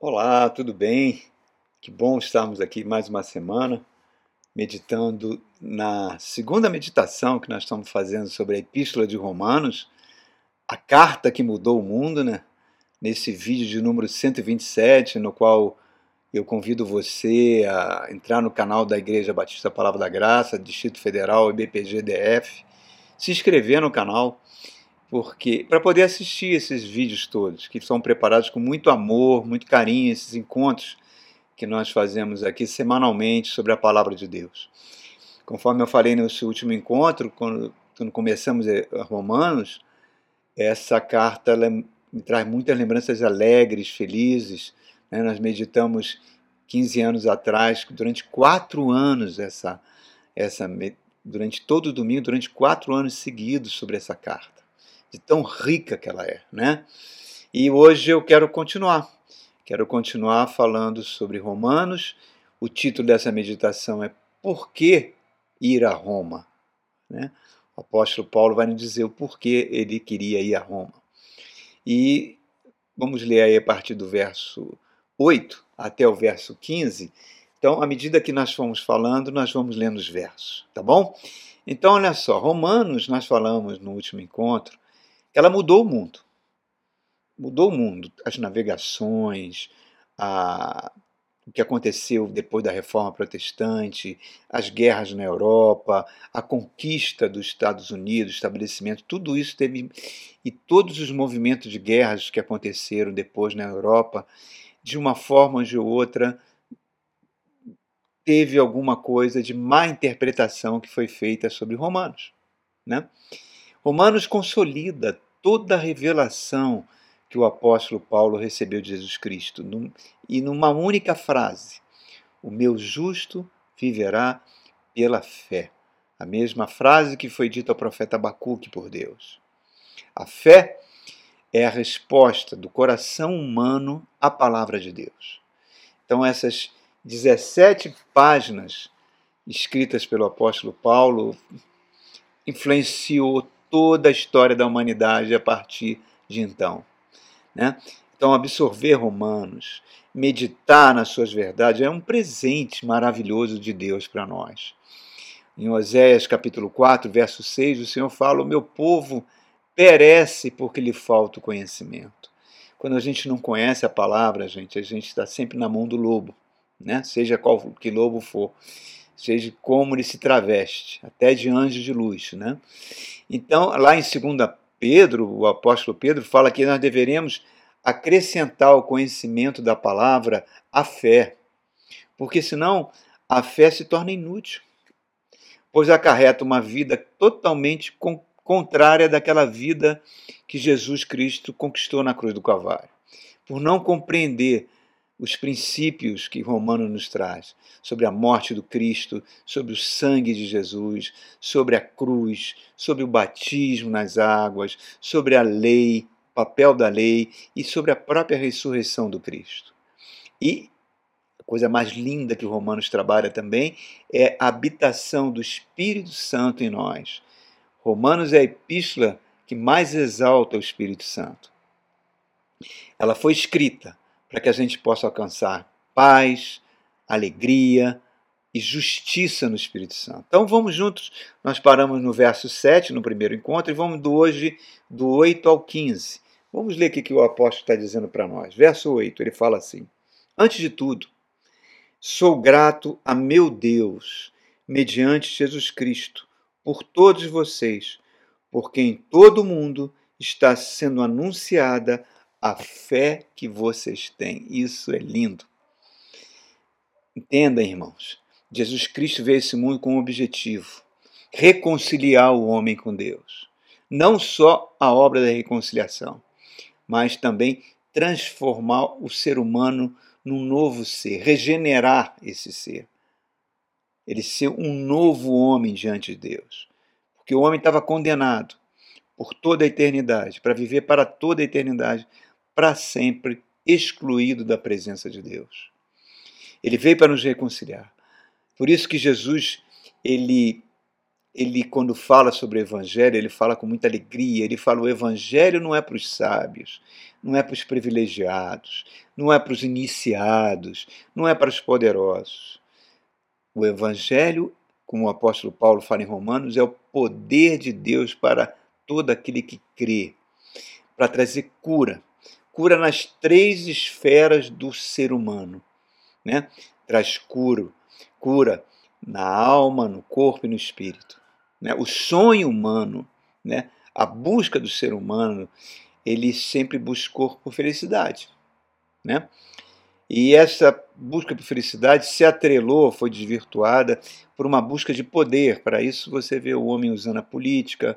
Olá, tudo bem? Que bom estarmos aqui mais uma semana meditando na segunda meditação que nós estamos fazendo sobre a Epístola de Romanos, a carta que mudou o mundo, né? Nesse vídeo de número 127, no qual eu convido você a entrar no canal da Igreja Batista Palavra da Graça, Distrito Federal, IBPGDF, se inscrever no canal porque para poder assistir esses vídeos todos, que são preparados com muito amor, muito carinho, esses encontros que nós fazemos aqui semanalmente sobre a palavra de Deus. Conforme eu falei no último encontro, quando, quando começamos Romanos, essa carta me traz muitas lembranças alegres, felizes. Né? Nós meditamos 15 anos atrás, durante quatro anos, essa, essa, durante todo o domingo, durante quatro anos seguidos sobre essa carta de tão rica que ela é, né? E hoje eu quero continuar. Quero continuar falando sobre Romanos. O título dessa meditação é Por que ir a Roma? Né? O apóstolo Paulo vai nos dizer o porquê ele queria ir a Roma. E vamos ler aí a partir do verso 8 até o verso 15. Então, à medida que nós formos falando, nós vamos lendo os versos, tá bom? Então, olha só, Romanos, nós falamos no último encontro, ela mudou o mundo. Mudou o mundo. As navegações, a, o que aconteceu depois da reforma protestante, as guerras na Europa, a conquista dos Estados Unidos, estabelecimento, tudo isso teve. E todos os movimentos de guerras que aconteceram depois na Europa, de uma forma ou de outra, teve alguma coisa de má interpretação que foi feita sobre Romanos. Né? Romanos consolida toda a revelação que o apóstolo Paulo recebeu de Jesus Cristo, num, e numa única frase: O meu justo viverá pela fé. A mesma frase que foi dita ao profeta Abacuque por Deus. A fé é a resposta do coração humano à palavra de Deus. Então, essas 17 páginas escritas pelo apóstolo Paulo influenciou toda a história da humanidade a partir de então. Né? Então, absorver Romanos, meditar nas suas verdades, é um presente maravilhoso de Deus para nós. Em Oséias capítulo 4, verso 6, o Senhor fala: O meu povo perece porque lhe falta o conhecimento. Quando a gente não conhece a palavra, gente, a gente está sempre na mão do lobo, né? seja qual que lobo for seja como ele se traveste, até de anjo de luz. Né? Então, lá em 2 Pedro, o apóstolo Pedro fala que nós deveremos acrescentar ao conhecimento da palavra a fé, porque senão a fé se torna inútil, pois acarreta uma vida totalmente contrária daquela vida que Jesus Cristo conquistou na cruz do Calvário. Por não compreender os princípios que Romano nos traz sobre a morte do Cristo, sobre o sangue de Jesus, sobre a cruz, sobre o batismo nas águas, sobre a lei, papel da lei e sobre a própria ressurreição do Cristo. E a coisa mais linda que Romanos trabalha também é a habitação do Espírito Santo em nós. Romanos é a epístola que mais exalta o Espírito Santo. Ela foi escrita para que a gente possa alcançar paz, alegria e justiça no Espírito Santo. Então vamos juntos, nós paramos no verso 7, no primeiro encontro, e vamos do hoje do 8 ao 15. Vamos ler o que o apóstolo está dizendo para nós. Verso 8, ele fala assim: Antes de tudo, sou grato a meu Deus, mediante Jesus Cristo, por todos vocês, porque em todo o mundo está sendo anunciada a fé que vocês têm. Isso é lindo. Entenda, irmãos. Jesus Cristo veio esse mundo com um objetivo: reconciliar o homem com Deus. Não só a obra da reconciliação, mas também transformar o ser humano num novo ser, regenerar esse ser. Ele ser um novo homem diante de Deus. Porque o homem estava condenado por toda a eternidade, para viver para toda a eternidade para sempre excluído da presença de Deus. Ele veio para nos reconciliar. Por isso que Jesus ele ele quando fala sobre o evangelho, ele fala com muita alegria, ele fala o evangelho não é para os sábios, não é para os privilegiados, não é para os iniciados, não é para os poderosos. O evangelho, como o apóstolo Paulo fala em Romanos, é o poder de Deus para todo aquele que crê, para trazer cura, cura nas três esferas do ser humano, né? Traz cura, cura na alma, no corpo e no espírito. Né? O sonho humano, né? a busca do ser humano, ele sempre buscou por felicidade. Né? E essa busca por felicidade se atrelou, foi desvirtuada por uma busca de poder. Para isso você vê o homem usando a política,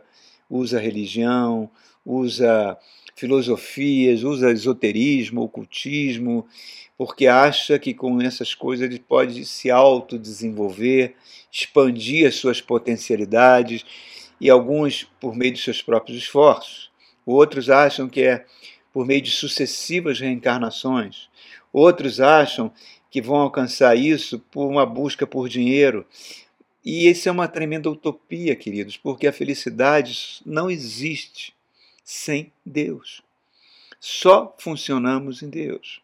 usa religião, usa filosofias, usa esoterismo, ocultismo, porque acha que com essas coisas ele pode se autodesenvolver, expandir as suas potencialidades, e alguns por meio de seus próprios esforços. Outros acham que é por meio de sucessivas reencarnações. Outros acham que vão alcançar isso por uma busca por dinheiro. E isso é uma tremenda utopia, queridos, porque a felicidade não existe sem Deus. Só funcionamos em Deus.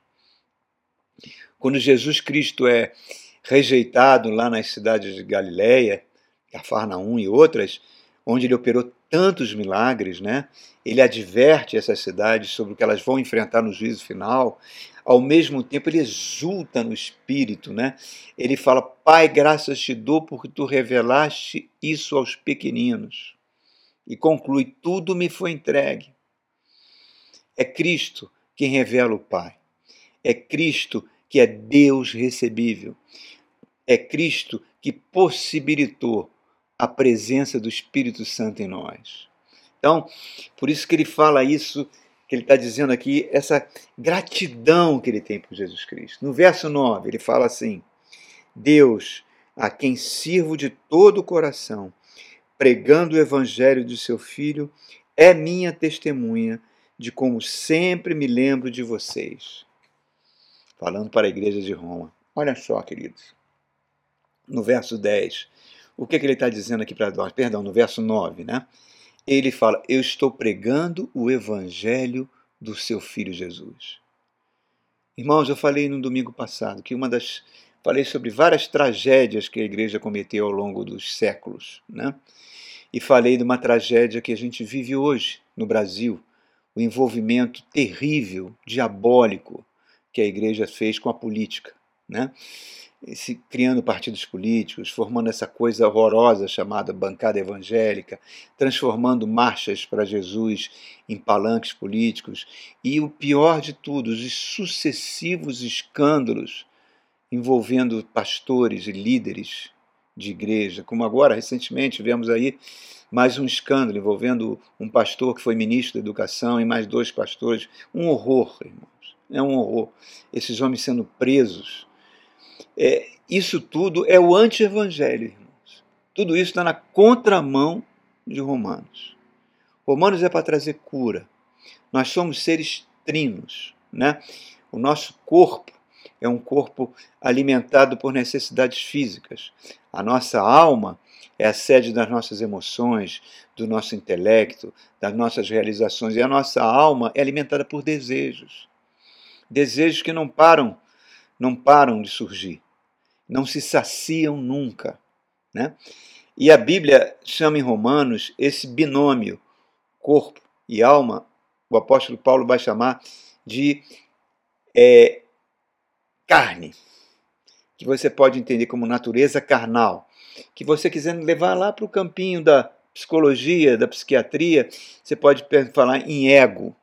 Quando Jesus Cristo é rejeitado lá nas cidades de Galiléia, Cafarnaum e outras, onde ele operou tantos milagres, né? Ele adverte essas cidades sobre o que elas vão enfrentar no juízo final. Ao mesmo tempo, ele exulta no espírito, né? Ele fala: Pai, graças te dou porque tu revelaste isso aos pequeninos. E conclui: Tudo me foi entregue. É Cristo quem revela o Pai. É Cristo que é Deus recebível. É Cristo que possibilitou a presença do Espírito Santo em nós. Então, por isso que ele fala isso, que ele está dizendo aqui, essa gratidão que ele tem por Jesus Cristo. No verso 9, ele fala assim: Deus, a quem sirvo de todo o coração, pregando o evangelho de seu Filho, é minha testemunha de como sempre me lembro de vocês falando para a igreja de Roma. Olha só, queridos. No verso 10, o que, é que ele está dizendo aqui para nós? Perdão, no verso 9, né? Ele fala: Eu estou pregando o evangelho do seu filho Jesus. Irmãos, eu falei no domingo passado que uma das. Falei sobre várias tragédias que a igreja cometeu ao longo dos séculos, né? E falei de uma tragédia que a gente vive hoje no Brasil, o envolvimento terrível, diabólico que a igreja fez com a política, né? Criando partidos políticos, formando essa coisa horrorosa chamada bancada evangélica, transformando marchas para Jesus em palanques políticos e o pior de tudo, os sucessivos escândalos envolvendo pastores e líderes de igreja, como agora recentemente tivemos aí mais um escândalo envolvendo um pastor que foi ministro da educação e mais dois pastores, um horror, irmão é um horror. Esses homens sendo presos. É, isso tudo é o anti-evangelho, irmãos. Tudo isso está na contramão de Romanos. Romanos é para trazer cura. Nós somos seres trinos, né? O nosso corpo é um corpo alimentado por necessidades físicas. A nossa alma é a sede das nossas emoções, do nosso intelecto, das nossas realizações. E a nossa alma é alimentada por desejos desejos que não param, não param de surgir, não se saciam nunca, né? E a Bíblia chama em Romanos esse binômio corpo e alma, o apóstolo Paulo vai chamar de é, carne, que você pode entender como natureza carnal, que você quiser levar lá para o campinho da psicologia, da psiquiatria, você pode falar em ego,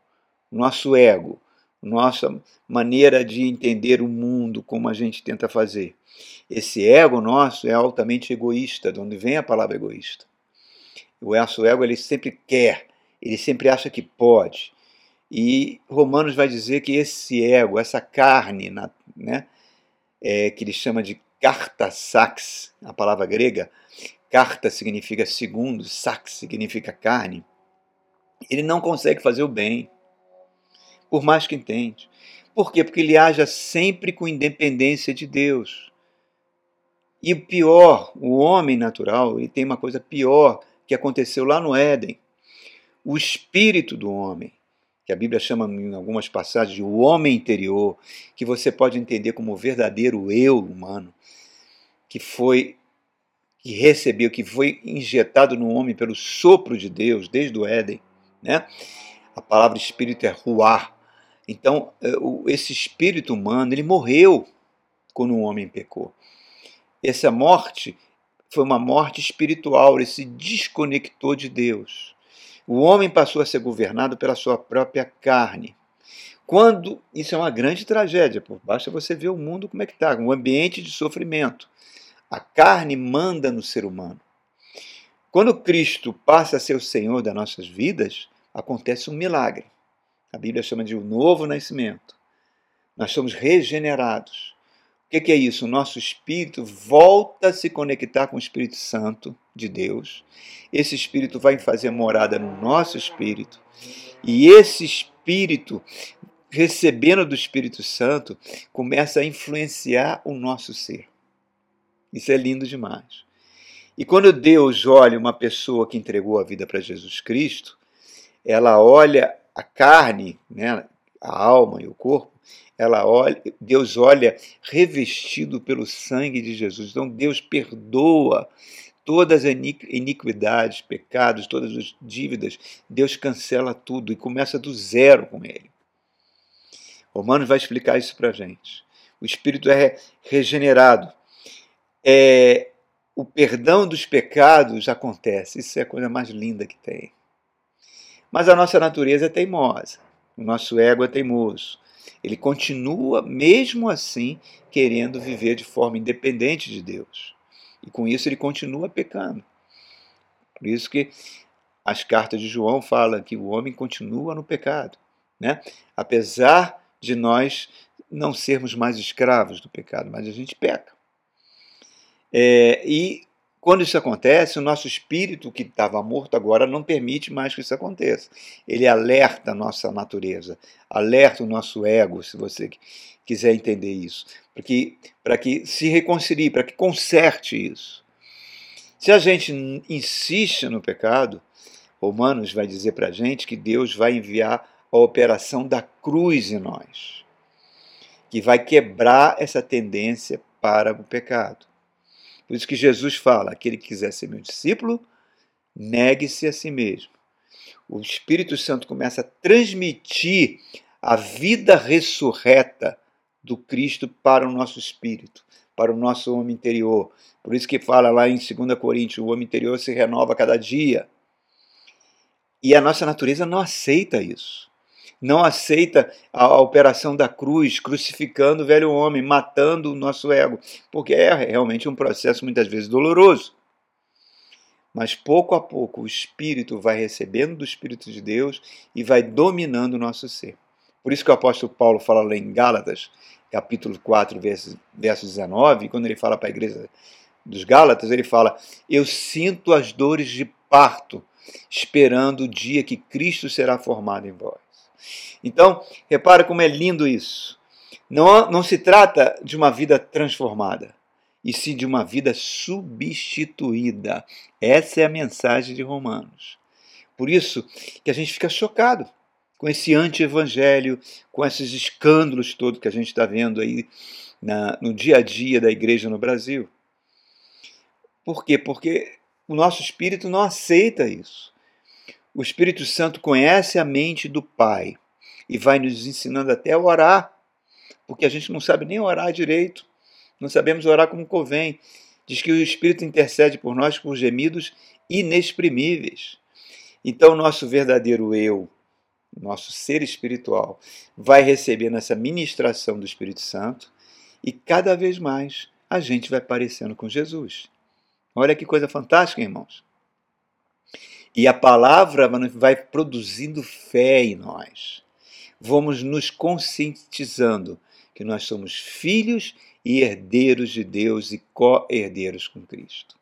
nosso ego nossa maneira de entender o mundo como a gente tenta fazer. Esse ego nosso é altamente egoísta, de onde vem a palavra egoísta. O nosso ego ele sempre quer, ele sempre acha que pode. E Romanos vai dizer que esse ego, essa carne, né, é, que ele chama de carta sax, a palavra grega, carta significa segundo, sax significa carne, ele não consegue fazer o bem por mais que entende. Por quê? Porque ele haja sempre com independência de Deus. E o pior, o homem natural, ele tem uma coisa pior que aconteceu lá no Éden. O espírito do homem, que a Bíblia chama em algumas passagens de o homem interior, que você pode entender como o verdadeiro eu humano, que foi que recebeu, que foi injetado no homem pelo sopro de Deus desde o Éden, né? A palavra espírito é ruar. Então, é, esse espírito humano, ele morreu quando o homem pecou. Essa morte foi uma morte espiritual, ele se desconectou de Deus. O homem passou a ser governado pela sua própria carne. Quando isso é uma grande tragédia, por basta você ver o mundo como é que está, um ambiente de sofrimento. A carne manda no ser humano. Quando Cristo passa a ser o Senhor das nossas vidas, acontece um milagre. A Bíblia chama de o novo nascimento. Nós somos regenerados que, que é isso? O nosso espírito volta a se conectar com o Espírito Santo de Deus. Esse espírito vai fazer morada no nosso espírito. E esse espírito, recebendo do Espírito Santo, começa a influenciar o nosso ser. Isso é lindo demais. E quando Deus olha uma pessoa que entregou a vida para Jesus Cristo, ela olha a carne, né, a alma e o corpo, ela olha, Deus olha revestido pelo sangue de Jesus. Então Deus perdoa todas as iniquidades, pecados, todas as dívidas. Deus cancela tudo e começa do zero com ele. Romanos vai explicar isso para a gente. O espírito é regenerado. É, o perdão dos pecados acontece. Isso é a coisa mais linda que tem. Mas a nossa natureza é teimosa. O nosso ego é teimoso. Ele continua, mesmo assim, querendo viver de forma independente de Deus. E com isso ele continua pecando. Por isso que as cartas de João falam que o homem continua no pecado. Né? Apesar de nós não sermos mais escravos do pecado, mas a gente peca. É, e quando isso acontece, o nosso espírito que estava morto agora não permite mais que isso aconteça. Ele alerta a nossa natureza, alerta o nosso ego, se você quiser entender isso, para que se reconcilie, para que conserte isso. Se a gente insiste no pecado, Romanos vai dizer para a gente que Deus vai enviar a operação da cruz em nós, que vai quebrar essa tendência para o pecado. Por isso que Jesus fala: aquele que quiser ser meu discípulo, negue-se a si mesmo. O Espírito Santo começa a transmitir a vida ressurreta do Cristo para o nosso espírito, para o nosso homem interior. Por isso que fala lá em 2 Coríntios, o homem interior se renova a cada dia. E a nossa natureza não aceita isso não aceita a operação da cruz, crucificando o velho homem, matando o nosso ego, porque é realmente um processo muitas vezes doloroso. Mas pouco a pouco o Espírito vai recebendo do Espírito de Deus e vai dominando o nosso ser. Por isso que o apóstolo Paulo fala lá em Gálatas, capítulo 4, verso, verso 19, quando ele fala para a igreja dos Gálatas, ele fala: Eu sinto as dores de parto, esperando o dia que Cristo será formado em vós. Então, repara como é lindo isso. Não, não se trata de uma vida transformada, e sim de uma vida substituída. Essa é a mensagem de Romanos. Por isso que a gente fica chocado com esse anti-evangelho, com esses escândalos todos que a gente está vendo aí na, no dia a dia da igreja no Brasil. Por quê? Porque o nosso espírito não aceita isso. O Espírito Santo conhece a mente do Pai e vai nos ensinando até a orar, porque a gente não sabe nem orar direito, não sabemos orar como convém. Diz que o Espírito intercede por nós por gemidos inexprimíveis. Então, nosso verdadeiro eu, nosso ser espiritual, vai recebendo essa ministração do Espírito Santo e cada vez mais a gente vai parecendo com Jesus. Olha que coisa fantástica, irmãos. E a palavra vai produzindo fé em nós vamos nos conscientizando que nós somos filhos e herdeiros de Deus e co-herdeiros com Cristo.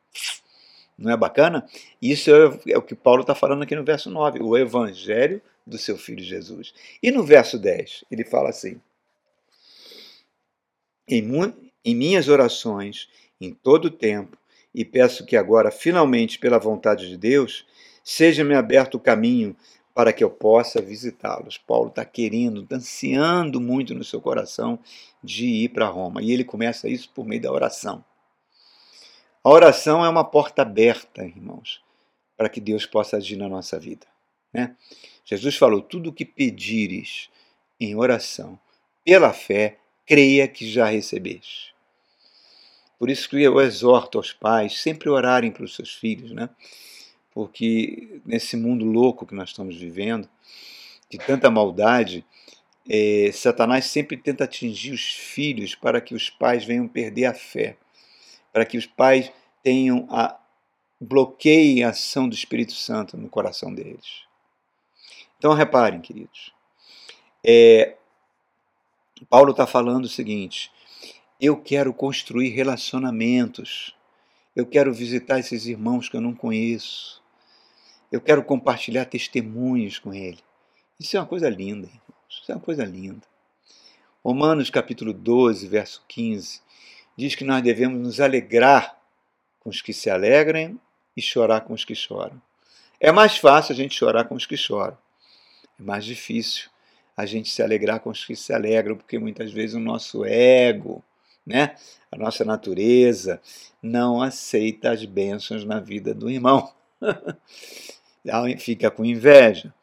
Não é bacana? Isso é, é o que Paulo está falando aqui no verso 9, o evangelho do seu filho Jesus. E no verso 10, ele fala assim: Em, em minhas orações em todo o tempo, e peço que agora, finalmente, pela vontade de Deus, seja-me aberto o caminho para que eu possa visitá-los. Paulo está querendo, tá ansiando muito no seu coração de ir para Roma. E ele começa isso por meio da oração. A oração é uma porta aberta, irmãos, para que Deus possa agir na nossa vida. Né? Jesus falou: tudo o que pedires em oração, pela fé, creia que já recebeste. Por isso que eu exorto aos pais sempre orarem para os seus filhos, né? porque nesse mundo louco que nós estamos vivendo, de tanta maldade, é, Satanás sempre tenta atingir os filhos para que os pais venham perder a fé, para que os pais tenham a bloqueiem a ação do Espírito Santo no coração deles. Então reparem, queridos, é, Paulo está falando o seguinte: eu quero construir relacionamentos, eu quero visitar esses irmãos que eu não conheço, eu quero compartilhar testemunhos com ele. Isso é uma coisa linda, irmãos. Isso é uma coisa linda. Romanos capítulo 12, verso 15, diz que nós devemos nos alegrar com os que se alegram e chorar com os que choram. É mais fácil a gente chorar com os que choram. É mais difícil a gente se alegrar com os que se alegram, porque muitas vezes o nosso ego, né, a nossa natureza, não aceita as bênçãos na vida do irmão. fica com inveja.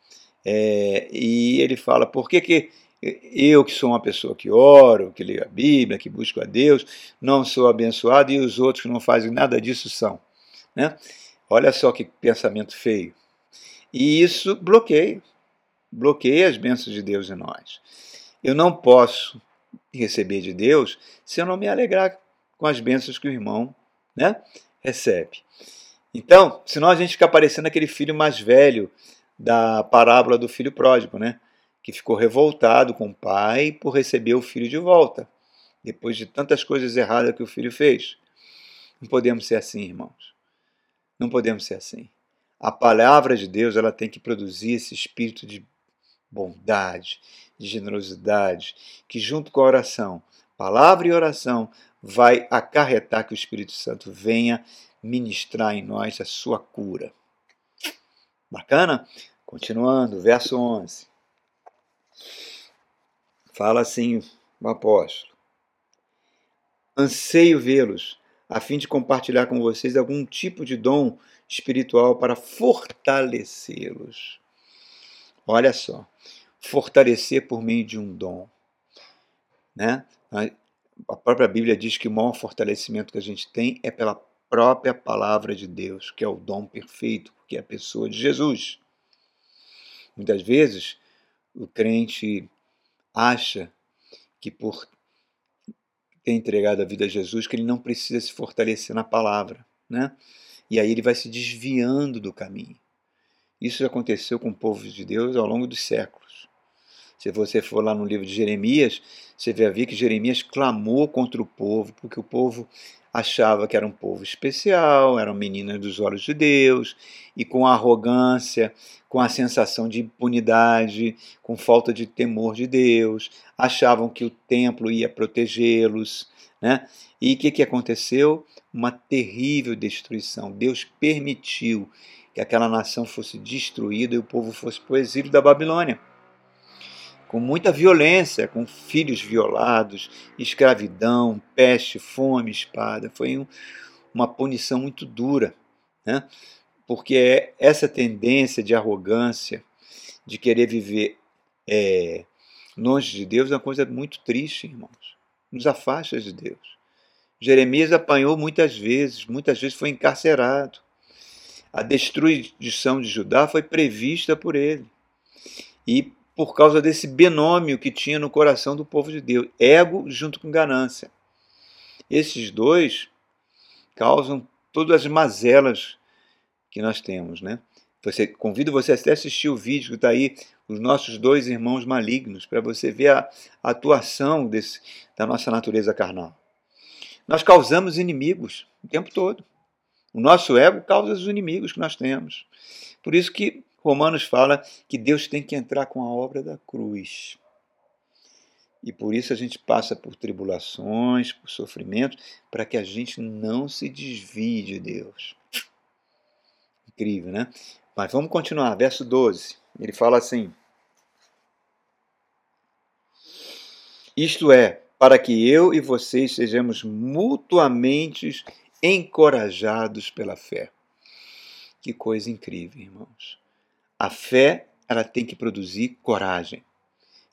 É, e ele fala: por que, que eu, que sou uma pessoa que oro, que leio a Bíblia, que busco a Deus, não sou abençoado e os outros que não fazem nada disso são? Né? Olha só que pensamento feio. E isso bloqueia, bloqueia as bênçãos de Deus em nós. Eu não posso receber de Deus se eu não me alegrar com as bênçãos que o irmão né, recebe. Então, senão a gente fica parecendo aquele filho mais velho da parábola do filho pródigo, né? Que ficou revoltado com o pai por receber o filho de volta, depois de tantas coisas erradas que o filho fez. Não podemos ser assim, irmãos. Não podemos ser assim. A palavra de Deus ela tem que produzir esse espírito de bondade, de generosidade, que junto com a oração, palavra e oração, vai acarretar que o Espírito Santo venha ministrar em nós a sua cura. Bacana? Continuando, verso 11. Fala assim o apóstolo: Anseio vê-los, a fim de compartilhar com vocês algum tipo de dom espiritual para fortalecê-los. Olha só, fortalecer por meio de um dom. Né? A própria Bíblia diz que o maior fortalecimento que a gente tem é pela própria palavra de Deus, que é o dom perfeito, que é a pessoa de Jesus. Muitas vezes o crente acha que por ter entregado a vida a Jesus, que ele não precisa se fortalecer na palavra, né? E aí ele vai se desviando do caminho. Isso aconteceu com o povo de Deus ao longo dos séculos. Se você for lá no livro de Jeremias, você vai ver que Jeremias clamou contra o povo, porque o povo achava que era um povo especial, eram meninas dos olhos de Deus, e com arrogância, com a sensação de impunidade, com falta de temor de Deus, achavam que o templo ia protegê-los. Né? E o que, que aconteceu? Uma terrível destruição. Deus permitiu que aquela nação fosse destruída e o povo fosse para o exílio da Babilônia com muita violência, com filhos violados, escravidão, peste, fome, espada. Foi um, uma punição muito dura, né? porque é essa tendência de arrogância, de querer viver é, longe de Deus, é uma coisa muito triste, irmãos. Nos afasta de Deus. Jeremias apanhou muitas vezes, muitas vezes foi encarcerado. A destruição de Judá foi prevista por ele. E por causa desse binômio que tinha no coração do povo de Deus, ego junto com ganância. Esses dois causam todas as mazelas que nós temos, né? Você, convido você até assistir o vídeo que está aí, os nossos dois irmãos malignos, para você ver a, a atuação desse, da nossa natureza carnal. Nós causamos inimigos o tempo todo. O nosso ego causa os inimigos que nós temos. Por isso que Romanos fala que Deus tem que entrar com a obra da cruz. E por isso a gente passa por tribulações, por sofrimentos, para que a gente não se desvie de Deus. Incrível, né? Mas vamos continuar, verso 12. Ele fala assim: Isto é, para que eu e vocês sejamos mutuamente encorajados pela fé. Que coisa incrível, irmãos. A fé, ela tem que produzir coragem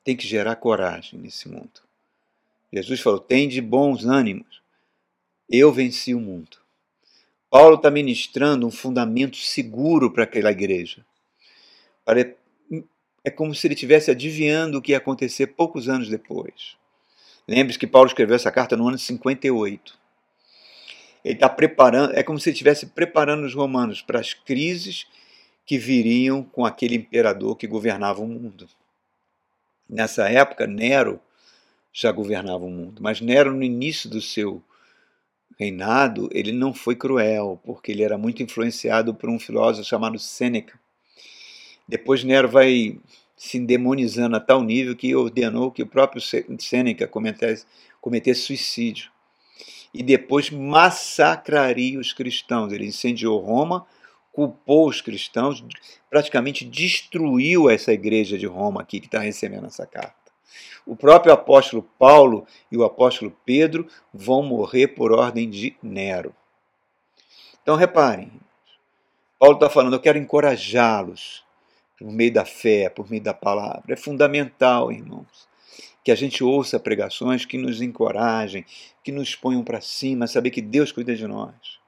tem que gerar coragem nesse mundo. Jesus falou: tem de bons ânimos. Eu venci o mundo. Paulo está ministrando um fundamento seguro para aquela igreja. É como se ele estivesse adivinhando o que ia acontecer poucos anos depois. Lembre-se que Paulo escreveu essa carta no ano 58. Ele está preparando, é como se ele estivesse preparando os romanos para as crises que viriam com aquele imperador que governava o mundo. Nessa época, Nero já governava o mundo, mas Nero, no início do seu reinado, ele não foi cruel, porque ele era muito influenciado por um filósofo chamado Sêneca. Depois Nero vai se endemonizando a tal nível que ordenou que o próprio Sêneca cometesse, cometesse suicídio. E depois massacraria os cristãos. Ele incendiou Roma culpou os cristãos, praticamente destruiu essa igreja de Roma aqui que está recebendo essa carta. O próprio apóstolo Paulo e o apóstolo Pedro vão morrer por ordem de Nero. Então reparem, Paulo está falando, eu quero encorajá-los por meio da fé, por meio da palavra. É fundamental, irmãos, que a gente ouça pregações que nos encorajem, que nos ponham para cima, saber que Deus cuida de nós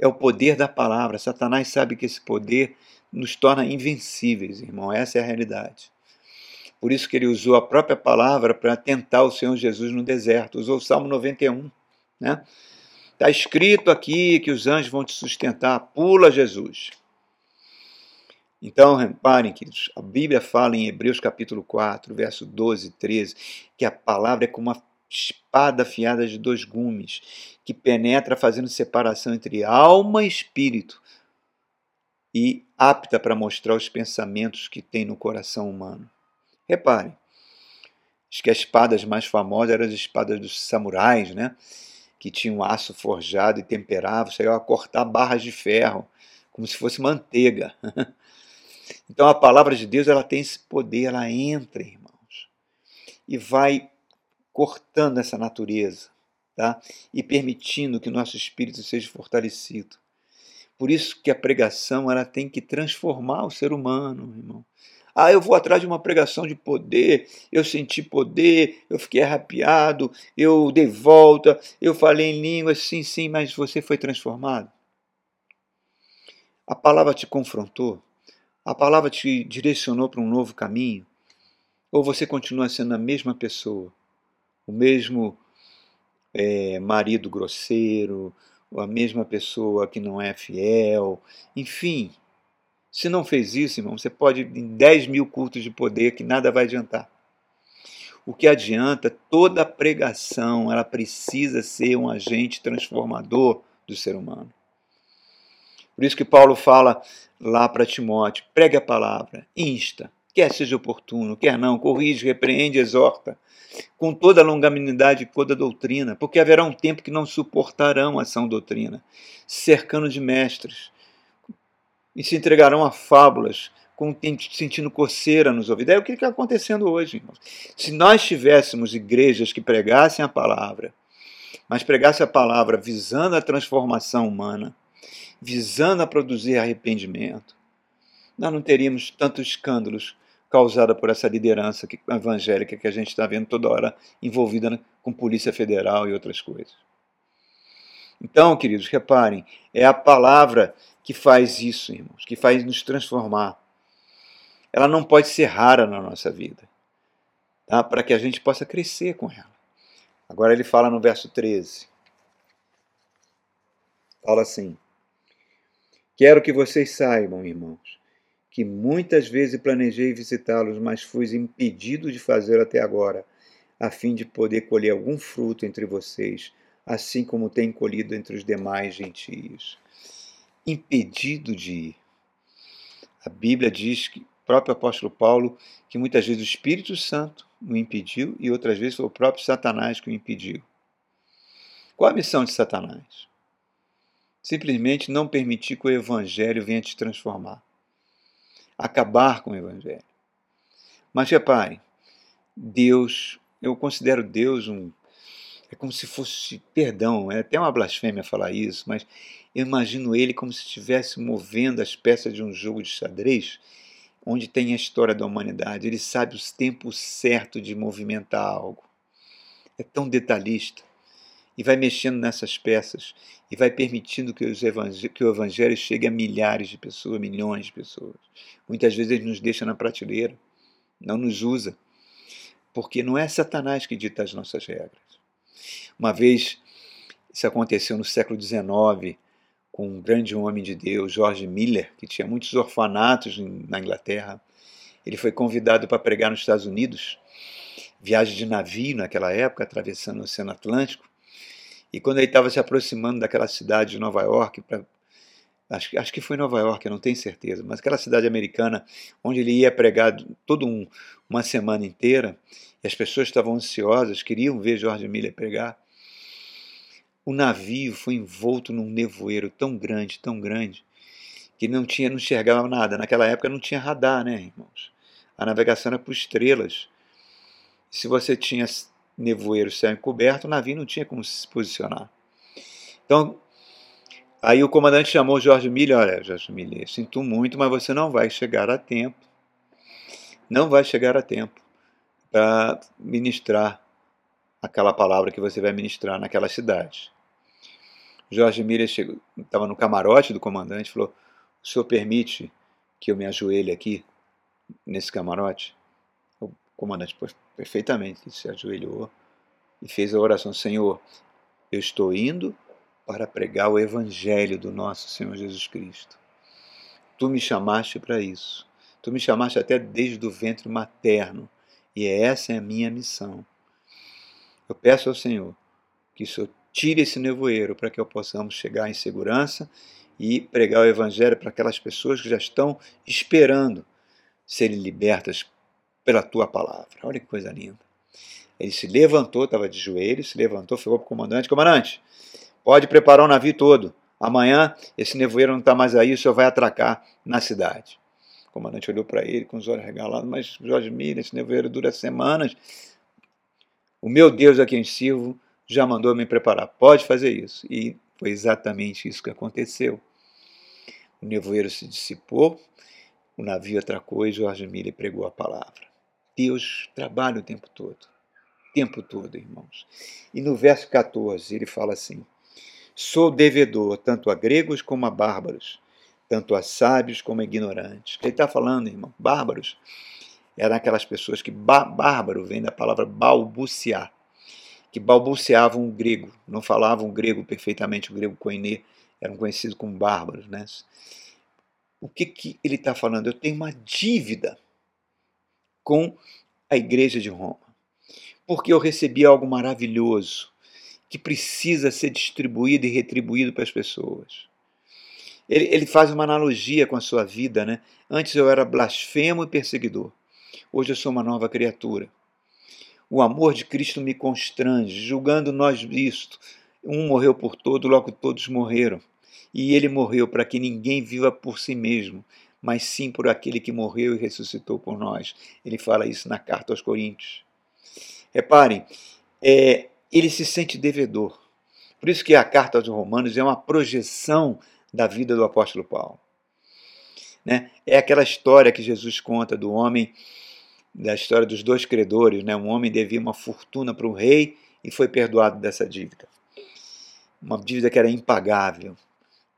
é o poder da palavra. Satanás sabe que esse poder nos torna invencíveis, irmão. Essa é a realidade. Por isso que ele usou a própria palavra para tentar o Senhor Jesus no deserto. Usou o Salmo 91. Né? Está escrito aqui que os anjos vão te sustentar. Pula, Jesus. Então, reparem, queridos, a Bíblia fala em Hebreus capítulo 4, verso 12 e 13, que a palavra é como uma espada afiada de dois gumes, que penetra fazendo separação entre alma e espírito e apta para mostrar os pensamentos que tem no coração humano. Reparem, acho que as espadas mais famosas eram as espadas dos samurais, né? que tinham aço forjado e temperado, chegavam a cortar barras de ferro, como se fosse manteiga. Então a palavra de Deus ela tem esse poder, ela entra, irmãos, e vai cortando essa natureza tá? e permitindo que o nosso espírito seja fortalecido. Por isso que a pregação ela tem que transformar o ser humano, irmão. Ah, eu vou atrás de uma pregação de poder, eu senti poder, eu fiquei arrapiado, eu dei volta, eu falei em línguas, sim, sim, mas você foi transformado. A palavra te confrontou, a palavra te direcionou para um novo caminho, ou você continua sendo a mesma pessoa, o mesmo é, marido grosseiro, a mesma pessoa que não é fiel, enfim. Se não fez isso, irmão, você pode ir em 10 mil cultos de poder que nada vai adiantar. O que adianta, toda pregação, ela precisa ser um agente transformador do ser humano. Por isso que Paulo fala lá para Timóteo: pregue a palavra, insta, quer seja oportuno, quer não, corrige, repreende, exorta, com toda a longanimidade e toda a doutrina, porque haverá um tempo que não suportarão a doutrina, cercando de mestres, e se entregarão a fábulas, com, sentindo coceira nos ouvidos. É o que está acontecendo hoje, irmãos. Se nós tivéssemos igrejas que pregassem a palavra, mas pregassem a palavra visando a transformação humana, visando a produzir arrependimento, nós não teríamos tantos escândalos causada por essa liderança evangélica que a gente está vendo toda hora envolvida com Polícia Federal e outras coisas. Então, queridos, reparem, é a palavra que faz isso, irmãos, que faz nos transformar. Ela não pode ser rara na nossa vida, tá? para que a gente possa crescer com ela. Agora ele fala no verso 13. Fala assim: Quero que vocês saibam, irmãos, que muitas vezes planejei visitá-los, mas fui impedido de fazê-lo até agora, a fim de poder colher algum fruto entre vocês, assim como tenho colhido entre os demais gentios. Impedido de ir. A Bíblia diz que o próprio apóstolo Paulo que muitas vezes o Espírito Santo o impediu e outras vezes foi o próprio Satanás que o impediu. Qual a missão de Satanás? Simplesmente não permitir que o Evangelho venha te transformar. Acabar com o Evangelho. Mas repare, Deus, eu considero Deus um. É como se fosse. Perdão, é até uma blasfêmia falar isso, mas eu imagino ele como se estivesse movendo as peças de um jogo de xadrez, onde tem a história da humanidade. Ele sabe os tempos certos de movimentar algo. É tão detalhista. E vai mexendo nessas peças e vai permitindo que, que, o Evangelho chegue a milhares de pessoas, milhões de pessoas. Muitas vezes ele nos deixa na prateleira, não nos usa, porque não é Satanás que dita as nossas regras. Uma vez, isso aconteceu no século XIX, com um grande homem de Deus, George Miller, que tinha muitos orfanatos na Inglaterra. Ele foi convidado para pregar nos Estados Unidos, viagem de navio naquela época, atravessando o Oceano Atlântico. E quando ele estava se aproximando daquela cidade de Nova York, pra, acho, acho que foi Nova York, eu não tenho certeza, mas aquela cidade americana onde ele ia pregar toda um, uma semana inteira, e as pessoas estavam ansiosas, queriam ver George Miller pregar. O navio foi envolto num nevoeiro tão grande, tão grande, que não tinha, não enxergava nada. Naquela época não tinha radar, né, irmãos? A navegação era por estrelas. Se você tinha nevoeiro céu encoberto, o navio não tinha como se posicionar. Então, aí o comandante chamou Jorge Miller, olha, Jorge Miller, sinto muito, mas você não vai chegar a tempo. Não vai chegar a tempo para ministrar aquela palavra que você vai ministrar naquela cidade. Jorge Miller estava no camarote do comandante e falou: O senhor permite que eu me ajoelhe aqui, nesse camarote? Comandante, perfeitamente, se ajoelhou e fez a oração: Senhor, eu estou indo para pregar o evangelho do nosso Senhor Jesus Cristo. Tu me chamaste para isso. Tu me chamaste até desde o ventre materno. E essa é a minha missão. Eu peço ao Senhor que o Senhor tire esse nevoeiro para que eu possamos chegar em segurança e pregar o Evangelho para aquelas pessoas que já estão esperando serem libertas pela tua palavra. Olha que coisa linda. Ele se levantou, estava de joelhos, se levantou, falou para o comandante: Comandante, pode preparar o navio todo. Amanhã esse nevoeiro não está mais aí, o senhor vai atracar na cidade. O comandante olhou para ele com os olhos regalados: Mas Jorge Miller, esse nevoeiro dura semanas. O meu Deus a quem sirvo já mandou me preparar. Pode fazer isso. E foi exatamente isso que aconteceu. O nevoeiro se dissipou, o navio atracou e Jorge Miller pregou a palavra. Deus trabalha o tempo todo. Tempo todo, irmãos. E no verso 14 ele fala assim: Sou devedor tanto a gregos como a bárbaros, tanto a sábios como a ignorantes. Ele está falando, irmão, bárbaros eram aquelas pessoas que bárbaro vem da palavra balbuciar, que balbuciavam o grego, não falavam o grego perfeitamente, o grego koiné, eram conhecidos como bárbaros. Né? O que, que ele está falando? Eu tenho uma dívida com a igreja de Roma, porque eu recebi algo maravilhoso que precisa ser distribuído e retribuído para as pessoas. Ele, ele faz uma analogia com a sua vida, né? Antes eu era blasfemo e perseguidor. Hoje eu sou uma nova criatura. O amor de Cristo me constrange, julgando nós isto. Um morreu por todos, logo todos morreram. E ele morreu para que ninguém viva por si mesmo, mas sim por aquele que morreu e ressuscitou por nós. Ele fala isso na carta aos Coríntios. Reparem, é, ele se sente devedor. Por isso que a carta aos Romanos é uma projeção da vida do apóstolo Paulo. Né? É aquela história que Jesus conta do homem da história dos dois credores, né? Um homem devia uma fortuna para o rei e foi perdoado dessa dívida. Uma dívida que era impagável,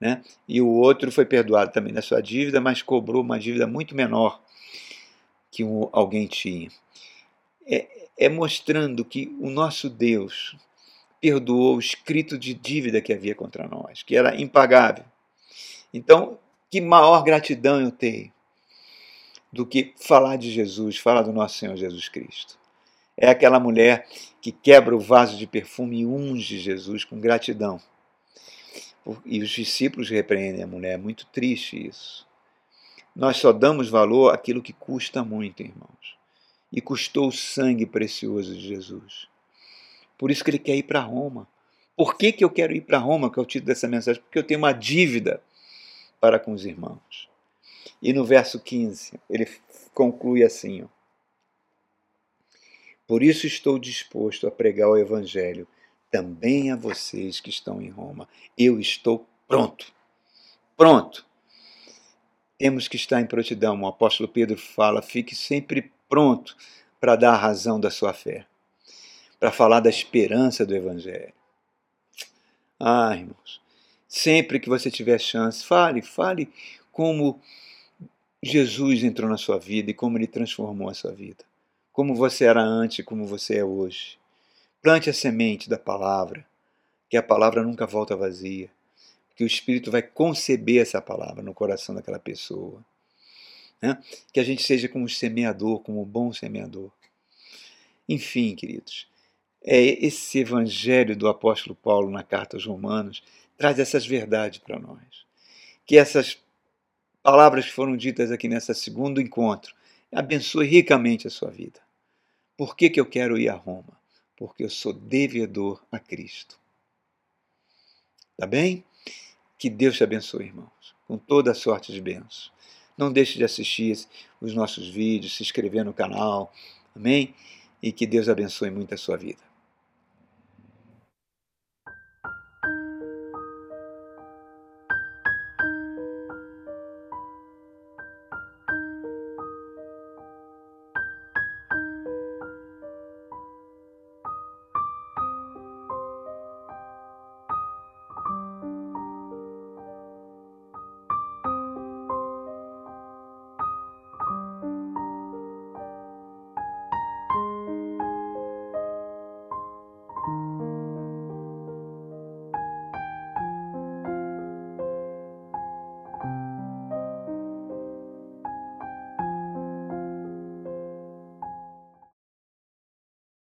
né? E o outro foi perdoado também da sua dívida, mas cobrou uma dívida muito menor que um, alguém tinha. É, é mostrando que o nosso Deus perdoou o escrito de dívida que havia contra nós, que era impagável. Então, que maior gratidão eu tenho do que falar de Jesus, falar do nosso Senhor Jesus Cristo. É aquela mulher que quebra o vaso de perfume e unge Jesus com gratidão. E os discípulos repreendem a mulher, é muito triste isso. Nós só damos valor àquilo que custa muito, irmãos. e custou o sangue precioso de Jesus. Por isso que ele quer ir para Roma. Por que, que eu quero ir para Roma, que é o título dessa mensagem? Porque eu tenho uma dívida para com os irmãos. E no verso 15, ele conclui assim: ó, Por isso estou disposto a pregar o Evangelho também a vocês que estão em Roma. Eu estou pronto. Pronto. Temos que estar em prontidão. O apóstolo Pedro fala: fique sempre pronto para dar a razão da sua fé, para falar da esperança do Evangelho. Ah, irmãos, sempre que você tiver chance, fale, fale como Jesus entrou na sua vida e como ele transformou a sua vida. Como você era antes e como você é hoje. Plante a semente da palavra, que a palavra nunca volta vazia que o Espírito vai conceber essa palavra no coração daquela pessoa. Né? Que a gente seja como semeador, como bom semeador. Enfim, queridos, é esse evangelho do apóstolo Paulo na carta aos Romanos traz essas verdades para nós. Que essas palavras que foram ditas aqui nesse segundo encontro abençoe ricamente a sua vida. Por que, que eu quero ir a Roma? Porque eu sou devedor a Cristo. Tá bem? Que Deus te abençoe, irmãos, com toda a sorte de bênçãos. Não deixe de assistir os nossos vídeos, se inscrever no canal, amém? E que Deus abençoe muito a sua vida.